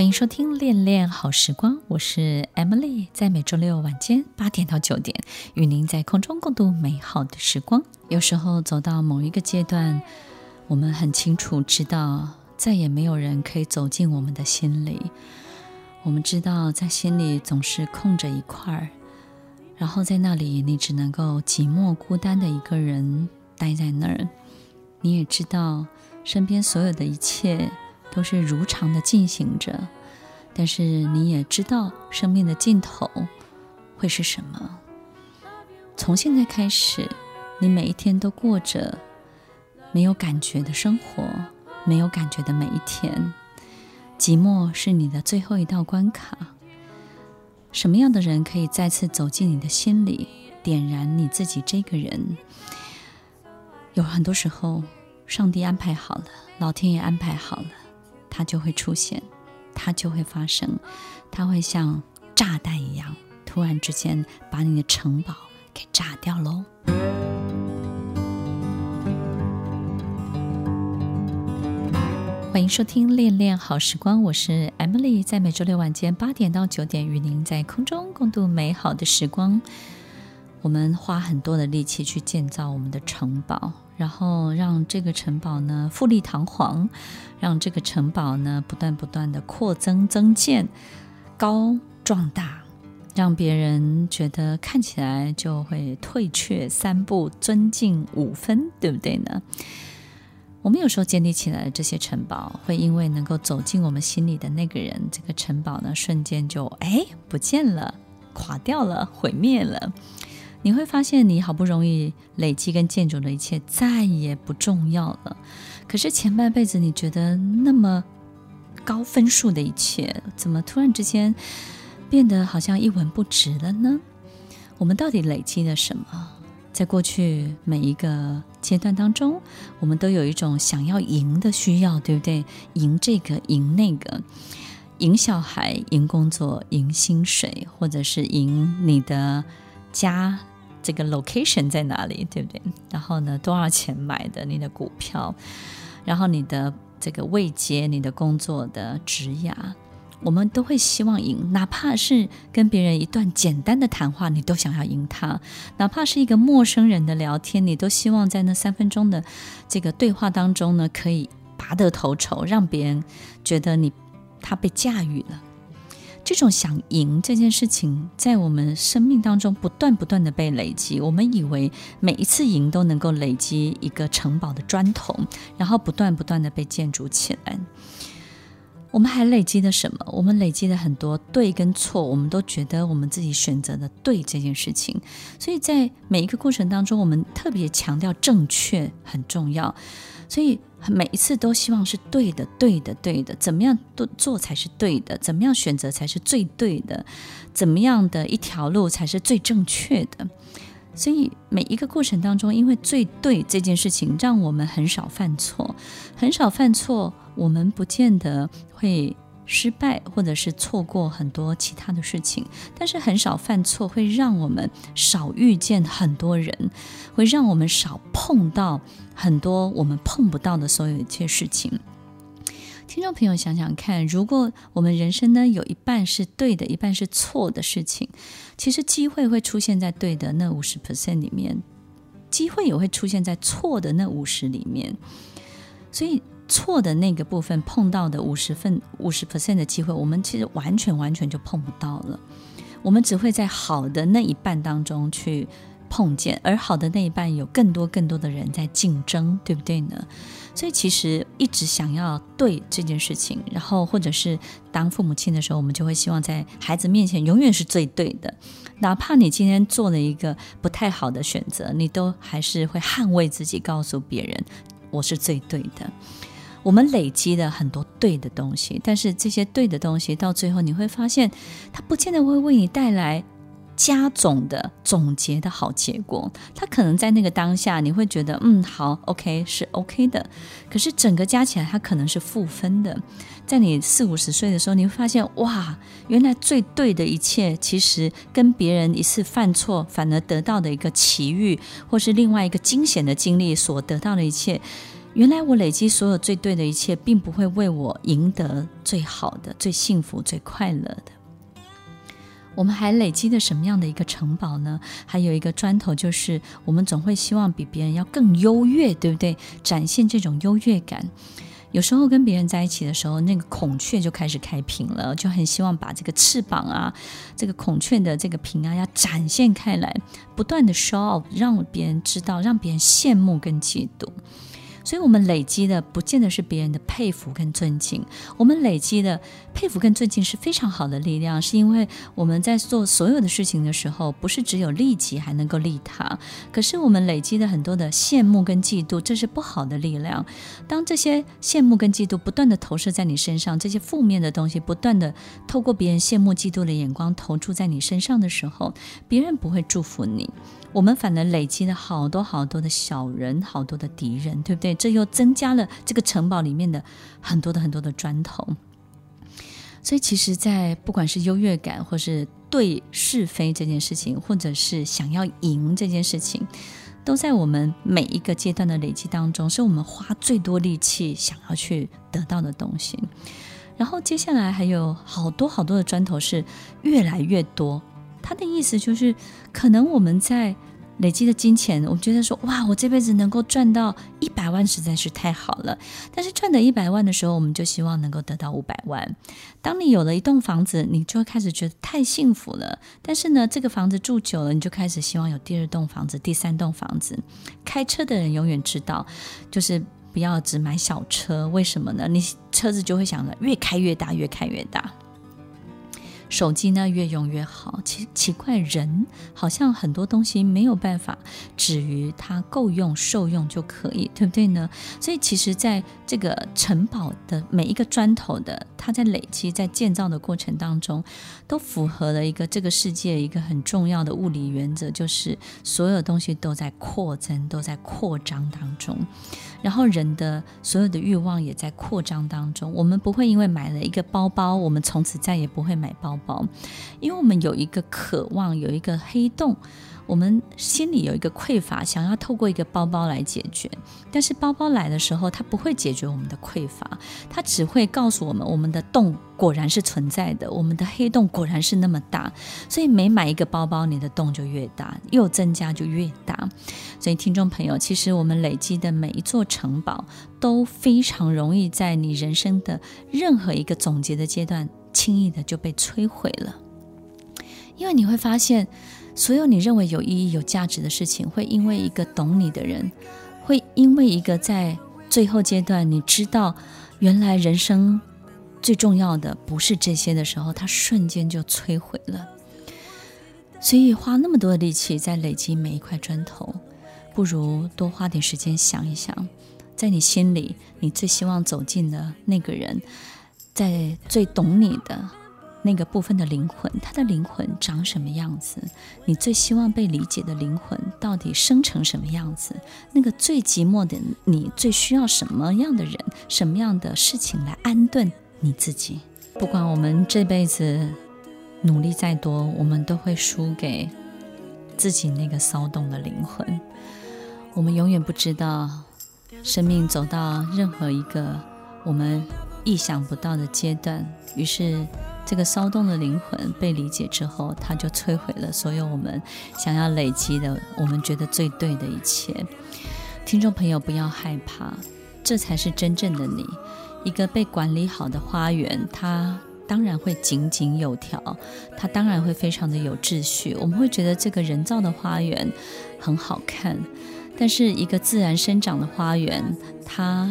欢迎收听《恋恋好时光》，我是 Emily，在每周六晚间八点到九点，与您在空中共度美好的时光。有时候走到某一个阶段，我们很清楚知道，再也没有人可以走进我们的心里。我们知道，在心里总是空着一块儿，然后在那里，你只能够寂寞孤单的一个人待在那儿。你也知道，身边所有的一切。都是如常的进行着，但是你也知道生命的尽头会是什么。从现在开始，你每一天都过着没有感觉的生活，没有感觉的每一天。寂寞是你的最后一道关卡。什么样的人可以再次走进你的心里，点燃你自己这个人？有很多时候，上帝安排好了，老天也安排好了。它就会出现，它就会发生，它会像炸弹一样，突然之间把你的城堡给炸掉喽。欢迎收听《恋恋好时光》，我是 Emily，在每周六晚间八点到九点，与您在空中共度美好的时光。我们花很多的力气去建造我们的城堡。然后让这个城堡呢富丽堂皇，让这个城堡呢不断不断的扩增增建、高壮大，让别人觉得看起来就会退却三步，尊敬五分，对不对呢？我们有时候建立起来的这些城堡，会因为能够走进我们心里的那个人，这个城堡呢瞬间就哎不见了，垮掉了，毁灭了。你会发现，你好不容易累积跟建筑的一切再也不重要了。可是前半辈子你觉得那么高分数的一切，怎么突然之间变得好像一文不值了呢？我们到底累积了什么？在过去每一个阶段当中，我们都有一种想要赢的需要，对不对？赢这个，赢那个，赢小孩，赢工作，赢薪水，或者是赢你的家。这个 location 在哪里，对不对？然后呢，多少钱买的你的股票？然后你的这个位阶，你的工作的职涯，我们都会希望赢，哪怕是跟别人一段简单的谈话，你都想要赢他；哪怕是一个陌生人的聊天，你都希望在那三分钟的这个对话当中呢，可以拔得头筹，让别人觉得你他被驾驭了。这种想赢这件事情，在我们生命当中不断不断的被累积。我们以为每一次赢都能够累积一个城堡的砖头，然后不断不断的被建筑起来。我们还累积了什么？我们累积了很多对跟错，我们都觉得我们自己选择的对这件事情。所以在每一个过程当中，我们特别强调正确很重要。所以每一次都希望是对的，对的，对的，怎么样都做才是对的，怎么样选择才是最对的，怎么样的一条路才是最正确的。所以每一个过程当中，因为最对这件事情，让我们很少犯错，很少犯错，我们不见得会。失败，或者是错过很多其他的事情，但是很少犯错，会让我们少遇见很多人，会让我们少碰到很多我们碰不到的所有一切事情。听众朋友，想想看，如果我们人生呢有一半是对的，一半是错的事情，其实机会会出现在对的那五十 percent 里面，机会也会出现在错的那五十里面，所以。错的那个部分碰到的五十分五十 percent 的机会，我们其实完全完全就碰不到了。我们只会在好的那一半当中去碰见，而好的那一半有更多更多的人在竞争，对不对呢？所以其实一直想要对这件事情，然后或者是当父母亲的时候，我们就会希望在孩子面前永远是最对的，哪怕你今天做了一个不太好的选择，你都还是会捍卫自己，告诉别人我是最对的。我们累积了很多对的东西，但是这些对的东西到最后你会发现，它不见得会为你带来加总的总结的好结果。它可能在那个当下你会觉得，嗯，好，OK，是 OK 的。可是整个加起来，它可能是负分的。在你四五十岁的时候，你会发现，哇，原来最对的一切，其实跟别人一次犯错反而得到的一个奇遇，或是另外一个惊险的经历所得到的一切。原来我累积所有最对的一切，并不会为我赢得最好的、最幸福、最快乐的。我们还累积了什么样的一个城堡呢？还有一个砖头，就是我们总会希望比别人要更优越，对不对？展现这种优越感。有时候跟别人在一起的时候，那个孔雀就开始开屏了，就很希望把这个翅膀啊，这个孔雀的这个屏啊，要展现开来，不断的 show off，让别人知道，让别人羡慕跟嫉妒。所以，我们累积的不见得是别人的佩服跟尊敬。我们累积的佩服跟尊敬是非常好的力量，是因为我们在做所有的事情的时候，不是只有利己还能够利他。可是，我们累积的很多的羡慕跟嫉妒，这是不好的力量。当这些羡慕跟嫉妒不断的投射在你身上，这些负面的东西不断的透过别人羡慕嫉妒的眼光投注在你身上的时候，别人不会祝福你。我们反而累积了好多好多的小人，好多的敌人，对不对？这又增加了这个城堡里面的很多的很多的砖头。所以，其实，在不管是优越感，或是对是非这件事情，或者是想要赢这件事情，都在我们每一个阶段的累积当中，是我们花最多力气想要去得到的东西。然后，接下来还有好多好多的砖头是越来越多。他的意思就是，可能我们在累积的金钱，我觉得说，哇，我这辈子能够赚到一百万实在是太好了。但是赚到一百万的时候，我们就希望能够得到五百万。当你有了一栋房子，你就会开始觉得太幸福了。但是呢，这个房子住久了，你就开始希望有第二栋房子、第三栋房子。开车的人永远知道，就是不要只买小车。为什么呢？你车子就会想着越开越大，越开越大。手机呢，越用越好，奇奇怪，人好像很多东西没有办法止于它够用、受用就可以，对不对呢？所以其实在这个城堡的每一个砖头的，它在累积、在建造的过程当中，都符合了一个这个世界一个很重要的物理原则，就是所有东西都在扩增、都在扩张当中。然后人的所有的欲望也在扩张当中。我们不会因为买了一个包包，我们从此再也不会买包包，因为我们有一个渴望，有一个黑洞。我们心里有一个匮乏，想要透过一个包包来解决，但是包包来的时候，它不会解决我们的匮乏，它只会告诉我们，我们的洞果然是存在的，我们的黑洞果然是那么大。所以每买一个包包，你的洞就越大，又增加就越大。所以听众朋友，其实我们累积的每一座城堡，都非常容易在你人生的任何一个总结的阶段，轻易的就被摧毁了，因为你会发现。所有你认为有意义、有价值的事情，会因为一个懂你的人，会因为一个在最后阶段你知道原来人生最重要的不是这些的时候，它瞬间就摧毁了。所以花那么多的力气在累积每一块砖头，不如多花点时间想一想，在你心里你最希望走进的那个人，在最懂你的。那个部分的灵魂，他的灵魂长什么样子？你最希望被理解的灵魂到底生成什么样子？那个最寂寞的你，最需要什么样的人、什么样的事情来安顿你自己？不管我们这辈子努力再多，我们都会输给自己那个骚动的灵魂。我们永远不知道，生命走到任何一个我们意想不到的阶段，于是。这个骚动的灵魂被理解之后，它就摧毁了所有我们想要累积的、我们觉得最对的一切。听众朋友，不要害怕，这才是真正的你。一个被管理好的花园，它当然会井井有条，它当然会非常的有秩序。我们会觉得这个人造的花园很好看，但是一个自然生长的花园，它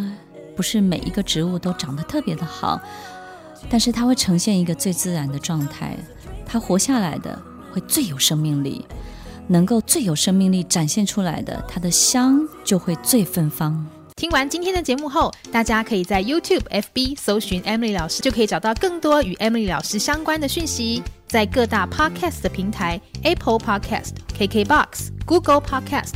不是每一个植物都长得特别的好。但是它会呈现一个最自然的状态，它活下来的会最有生命力，能够最有生命力展现出来的，它的香就会最芬芳。听完今天的节目后，大家可以在 YouTube、FB 搜寻 Emily 老师，就可以找到更多与 Emily 老师相关的讯息。在各大 Podcast 的平台，Apple Podcast、KKBox、Google Podcast、